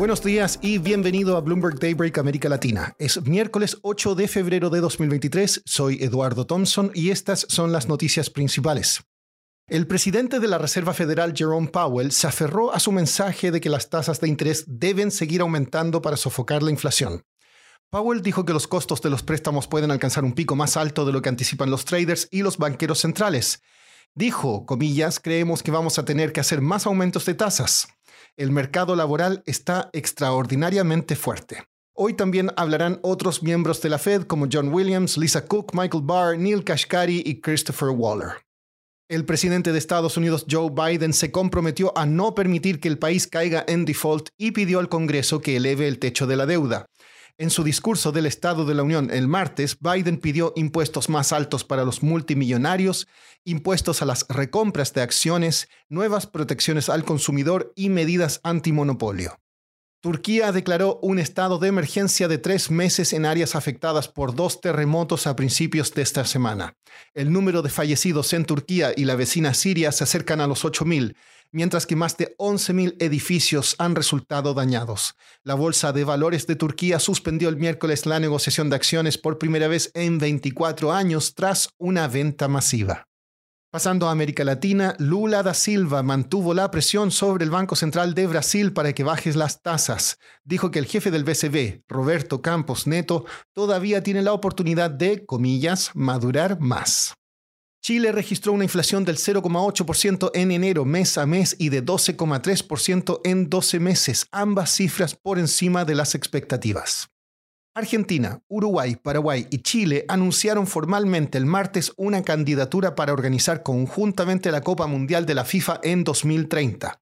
Buenos días y bienvenido a Bloomberg Daybreak América Latina. Es miércoles 8 de febrero de 2023. Soy Eduardo Thompson y estas son las noticias principales. El presidente de la Reserva Federal, Jerome Powell, se aferró a su mensaje de que las tasas de interés deben seguir aumentando para sofocar la inflación. Powell dijo que los costos de los préstamos pueden alcanzar un pico más alto de lo que anticipan los traders y los banqueros centrales. Dijo, comillas, creemos que vamos a tener que hacer más aumentos de tasas. El mercado laboral está extraordinariamente fuerte. Hoy también hablarán otros miembros de la Fed como John Williams, Lisa Cook, Michael Barr, Neil Kashkari y Christopher Waller. El presidente de Estados Unidos, Joe Biden, se comprometió a no permitir que el país caiga en default y pidió al Congreso que eleve el techo de la deuda. En su discurso del Estado de la Unión el martes, Biden pidió impuestos más altos para los multimillonarios, impuestos a las recompras de acciones, nuevas protecciones al consumidor y medidas antimonopolio. Turquía declaró un estado de emergencia de tres meses en áreas afectadas por dos terremotos a principios de esta semana. El número de fallecidos en Turquía y la vecina Siria se acercan a los 8.000 mientras que más de 11.000 edificios han resultado dañados. La Bolsa de Valores de Turquía suspendió el miércoles la negociación de acciones por primera vez en 24 años tras una venta masiva. Pasando a América Latina, Lula da Silva mantuvo la presión sobre el Banco Central de Brasil para que bajes las tasas. Dijo que el jefe del BCB, Roberto Campos Neto, todavía tiene la oportunidad de, comillas, madurar más. Chile registró una inflación del 0,8% en enero mes a mes y de 12,3% en 12 meses, ambas cifras por encima de las expectativas. Argentina, Uruguay, Paraguay y Chile anunciaron formalmente el martes una candidatura para organizar conjuntamente la Copa Mundial de la FIFA en 2030.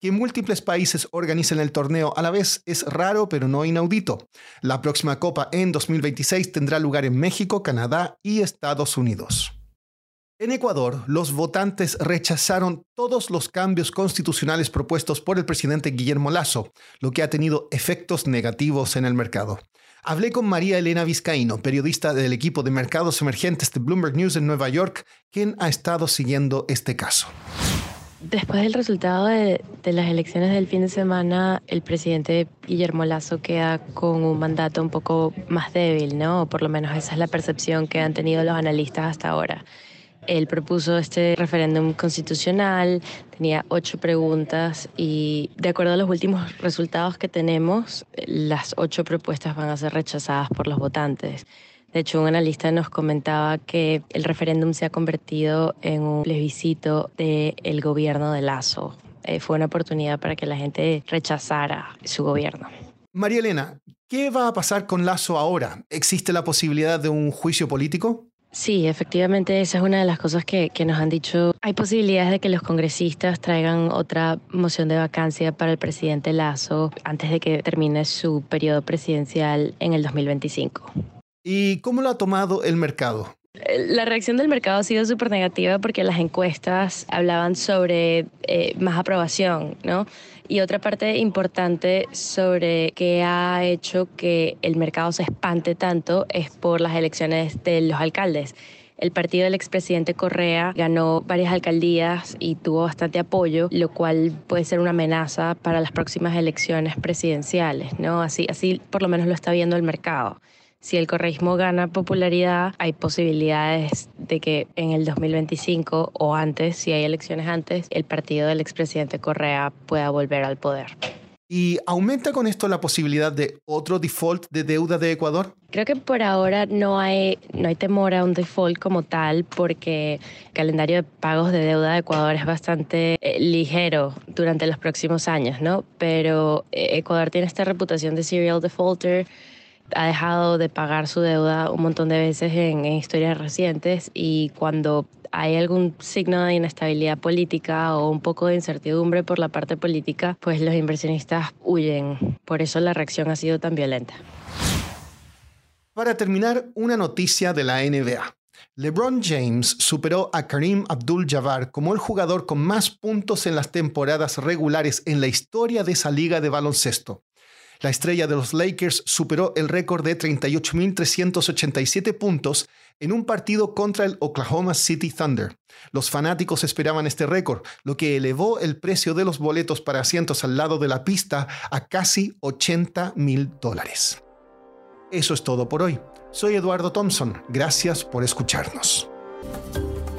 Que múltiples países organicen el torneo a la vez es raro pero no inaudito. La próxima Copa en 2026 tendrá lugar en México, Canadá y Estados Unidos. En Ecuador, los votantes rechazaron todos los cambios constitucionales propuestos por el presidente Guillermo Lazo, lo que ha tenido efectos negativos en el mercado. Hablé con María Elena Vizcaíno, periodista del equipo de mercados emergentes de Bloomberg News en Nueva York, quien ha estado siguiendo este caso. Después del resultado de, las elecciones del fin de semana, el presidente Guillermo Lazo queda con un mandato un poco más débil, ¿no? Por lo menos esa es la percepción que han tenido los analistas hasta ahora. Él propuso este referéndum constitucional, tenía ocho preguntas y de acuerdo a los últimos resultados que tenemos, las ocho propuestas van a ser rechazadas por los votantes. De hecho, un analista nos comentaba que el referéndum se ha convertido en un plebiscito del gobierno de Lazo. Eh, fue una oportunidad para que la gente rechazara su gobierno. María Elena, ¿qué va a pasar con Lazo ahora? ¿Existe la posibilidad de un juicio político? Sí, efectivamente, esa es una de las cosas que, nos han dicho. Hay posibilidades de que los congresistas traigan otra moción de vacancia para el presidente Lazo antes de que termine su periodo presidencial en el 2025. ¿Y cómo lo ha tomado el mercado? La reacción del mercado ha sido súper negativa porque las encuestas hablaban sobre eh, más aprobación, ¿no? Y otra parte importante sobre qué ha hecho que el mercado se espante tanto es por las elecciones de los alcaldes. El partido del expresidente Correa ganó varias alcaldías y tuvo bastante apoyo, lo cual puede ser una amenaza para las próximas elecciones presidenciales, ¿no? Así, así por lo menos lo está viendo el mercado si el correísmo gana popularidad, hay posibilidades de que en el 2025 o antes, si hay elecciones antes, el partido del expresidente Correa pueda volver al poder. ¿Y aumenta con esto la posibilidad de otro default de deuda de Ecuador? Creo que por ahora no hay, no hay temor a un default como tal porque el calendario de pagos de deuda de Ecuador es bastante eh, ligero durante los próximos años, ¿no? Pero eh, Ecuador tiene esta reputación de serial defaulter ha dejado de pagar su deuda un montón de veces en, historias recientes y cuando hay algún signo de inestabilidad política o un poco de incertidumbre por la parte política, pues los inversionistas huyen. Por eso la reacción ha sido tan violenta. Para terminar, una noticia de la NBA. LeBron James superó a Kareem Abdul-Jabbar como el jugador con más puntos en las temporadas regulares en la historia de esa liga de baloncesto. La estrella de los Lakers superó el récord de 38.387 puntos en un partido contra el Oklahoma City Thunder. Los fanáticos esperaban este récord, lo que elevó el precio de los boletos para asientos al lado de la pista a casi 80 mil dólares. Eso es todo por hoy. Soy Eduardo Thompson. Gracias por escucharnos.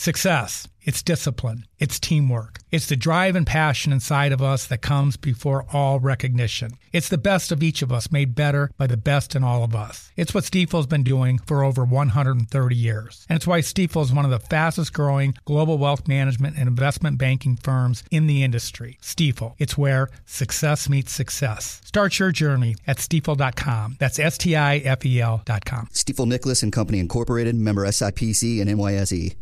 Success. It's discipline. It's teamwork. It's the drive and passion inside of us that comes before all recognition. It's the best of each of us made better by the best in all of us. It's what Stifel's been doing for over 130 years. And it's why Stifel is one of the fastest growing global wealth management and investment banking firms in the industry. Stifel. It's where success meets success. Start your journey at stifel.com. That's S T I F E L.com. Stifel Nicholas and Company Incorporated, member SIPC and NYSE.